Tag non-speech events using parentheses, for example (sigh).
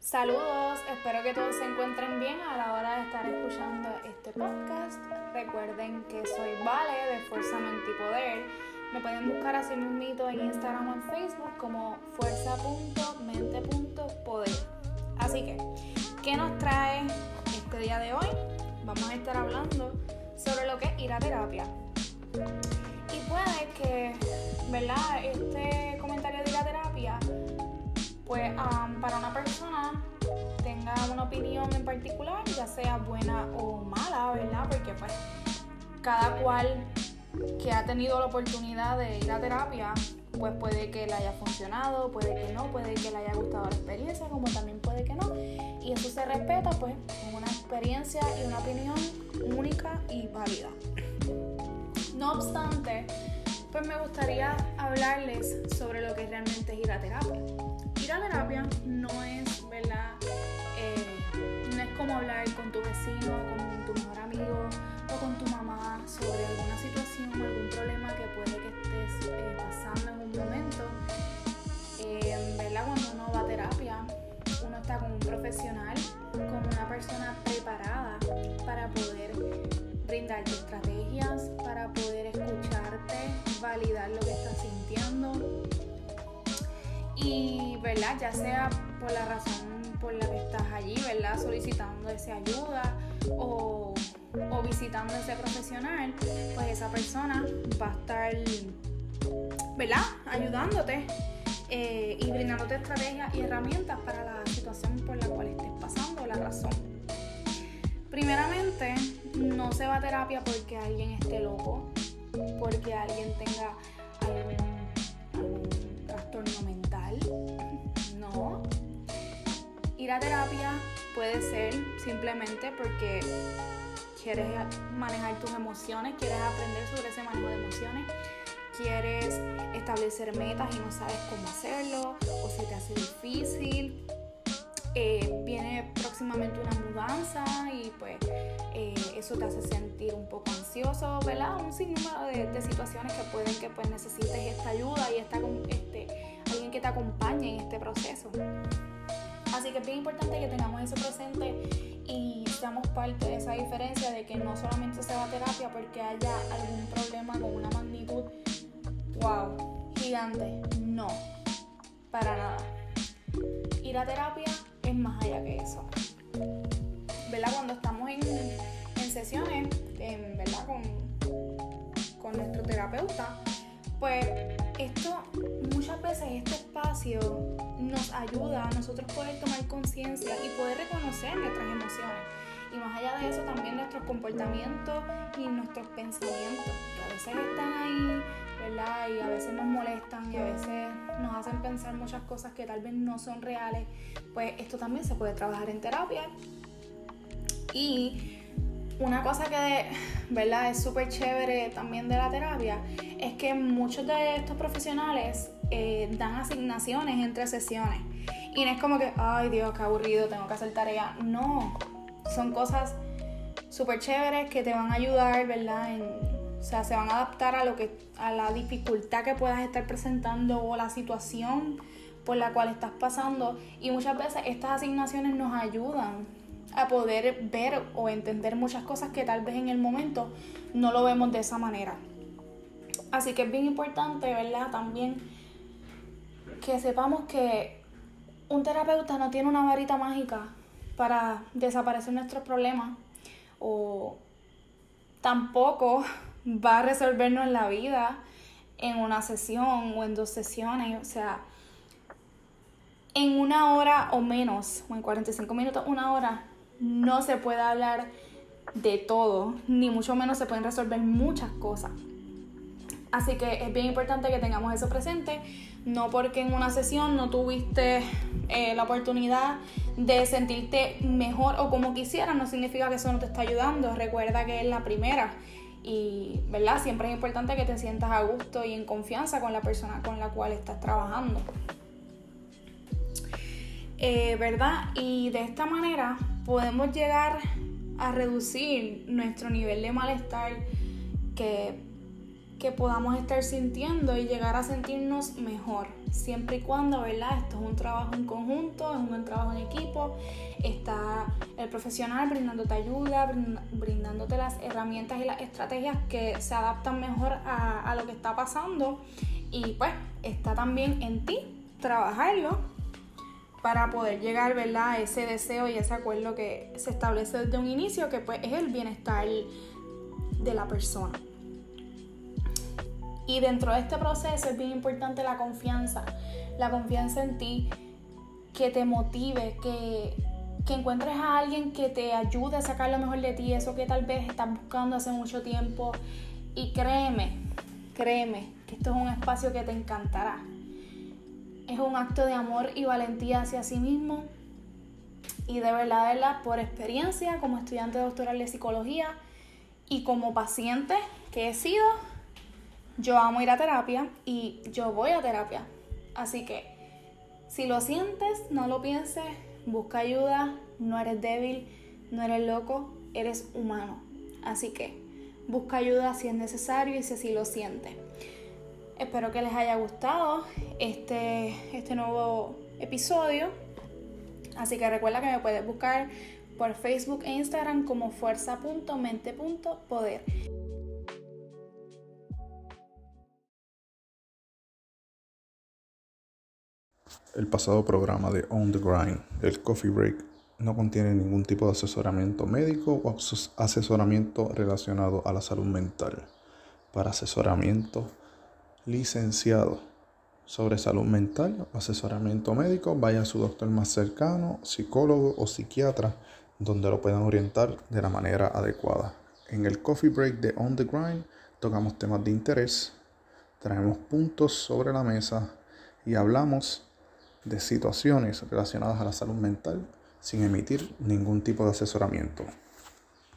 Saludos, espero que todos se encuentren bien a la hora de estar escuchando este podcast. Recuerden que soy Vale de Fuerza Mente y Poder. Me pueden buscar así mismito en Instagram o en Facebook como fuerza.mente.poder. Así que, ¿qué nos trae este día de hoy? Vamos a estar hablando sobre lo que es ir a terapia. Y puede que, ¿verdad? Este comentario de ir a terapia, pues para una persona una opinión en particular, ya sea buena o mala, ¿verdad? Porque pues cada cual que ha tenido la oportunidad de ir a terapia, pues puede que le haya funcionado, puede que no, puede que le haya gustado la experiencia, como también puede que no. Y eso se respeta, pues, en una experiencia y una opinión única y válida. No obstante, pues me gustaría hablarles sobre lo que realmente es ir a terapia. Ir a terapia no es, ¿verdad? Como hablar con tu vecino, con tu mejor amigo o con tu mamá sobre alguna situación o algún problema que puede que estés eh, pasando en un momento. Eh, ¿Verdad? Cuando uno va a terapia, uno está con un profesional, con una persona preparada para poder brindarte estrategias, para poder escucharte, validar lo que estás sintiendo. Y, ¿verdad? Ya sea por la razón por la que estás allí, ¿verdad? Solicitando esa ayuda o, o visitando ese profesional, pues esa persona va a estar, ¿verdad? Ayudándote eh, y brindándote estrategias y herramientas para la situación por la cual estés pasando, la razón. Primeramente, no se va a terapia porque alguien esté loco, porque alguien tenga Ir a terapia puede ser simplemente porque quieres manejar tus emociones, quieres aprender sobre ese manejo de emociones, quieres establecer metas y no sabes cómo hacerlo, o si te hace difícil, eh, viene próximamente una mudanza y pues eh, eso te hace sentir un poco ansioso, ¿verdad? Un sinnúmero de, de, situaciones que pueden que pues necesites esta ayuda y esta, este, alguien que te acompañe en este proceso. Así que es bien importante que tengamos eso presente y seamos parte de esa diferencia de que no solamente se va a terapia porque haya algún problema con una magnitud, wow, gigante. No, para nada. Ir a terapia es más allá que eso. ¿Verdad? Cuando estamos en, en sesiones, ¿verdad? Con, con nuestro terapeuta, pues esto muchas veces este espacio nos ayuda a nosotros poder tomar conciencia y poder reconocer nuestras emociones. Y más allá de eso también nuestros comportamientos y nuestros pensamientos, que a veces están ahí, ¿verdad? Y a veces nos molestan y a veces nos hacen pensar muchas cosas que tal vez no son reales. Pues esto también se puede trabajar en terapia. Y una cosa que, ¿verdad? Es súper chévere también de la terapia es que muchos de estos profesionales eh, dan asignaciones entre sesiones. Y no es como que, ay Dios, qué aburrido, tengo que hacer tarea. No, son cosas súper chéveres que te van a ayudar, ¿verdad? o sea, se van a adaptar a, lo que, a la dificultad que puedas estar presentando o la situación por la cual estás pasando. Y muchas veces estas asignaciones nos ayudan a poder ver o entender muchas cosas que tal vez en el momento no lo vemos de esa manera. Así que es bien importante, ¿verdad? También que sepamos que un terapeuta no tiene una varita mágica para desaparecer nuestros problemas o tampoco (laughs) va a resolvernos la vida en una sesión o en dos sesiones. O sea, en una hora o menos, o en 45 minutos, una hora, no se puede hablar de todo, ni mucho menos se pueden resolver muchas cosas. Así que es bien importante que tengamos eso presente, no porque en una sesión no tuviste eh, la oportunidad de sentirte mejor o como quisieras, no significa que eso no te está ayudando. Recuerda que es la primera y, ¿verdad? Siempre es importante que te sientas a gusto y en confianza con la persona con la cual estás trabajando. Eh, ¿Verdad? Y de esta manera podemos llegar a reducir nuestro nivel de malestar que, que podamos estar sintiendo y llegar a sentirnos mejor. siempre y cuando, ¿verdad? Esto es un trabajo en conjunto, es un trabajo en equipo, está el profesional brindándote ayuda, brindándote las herramientas y las estrategias que se adaptan mejor a, a lo que está pasando y pues está también en ti trabajarlo para poder llegar ¿verdad? a ese deseo y ese acuerdo que se establece desde un inicio, que pues es el bienestar de la persona. Y dentro de este proceso es bien importante la confianza, la confianza en ti, que te motive, que, que encuentres a alguien que te ayude a sacar lo mejor de ti, eso que tal vez estás buscando hace mucho tiempo. Y créeme, créeme, que esto es un espacio que te encantará es un acto de amor y valentía hacia sí mismo. Y de verdad, de verdad, por experiencia como estudiante doctoral de psicología y como paciente que he sido, yo amo ir a terapia y yo voy a terapia. Así que si lo sientes, no lo pienses, busca ayuda, no eres débil, no eres loco, eres humano. Así que busca ayuda si es necesario y si así lo sientes. Espero que les haya gustado este, este nuevo episodio. Así que recuerda que me puedes buscar por Facebook e Instagram como fuerza.mente.poder. El pasado programa de On the Grind, el Coffee Break, no contiene ningún tipo de asesoramiento médico o asesoramiento relacionado a la salud mental. Para asesoramiento, licenciado sobre salud mental o asesoramiento médico, vaya a su doctor más cercano, psicólogo o psiquiatra, donde lo puedan orientar de la manera adecuada. En el coffee break de On the Grind tocamos temas de interés, traemos puntos sobre la mesa y hablamos de situaciones relacionadas a la salud mental sin emitir ningún tipo de asesoramiento.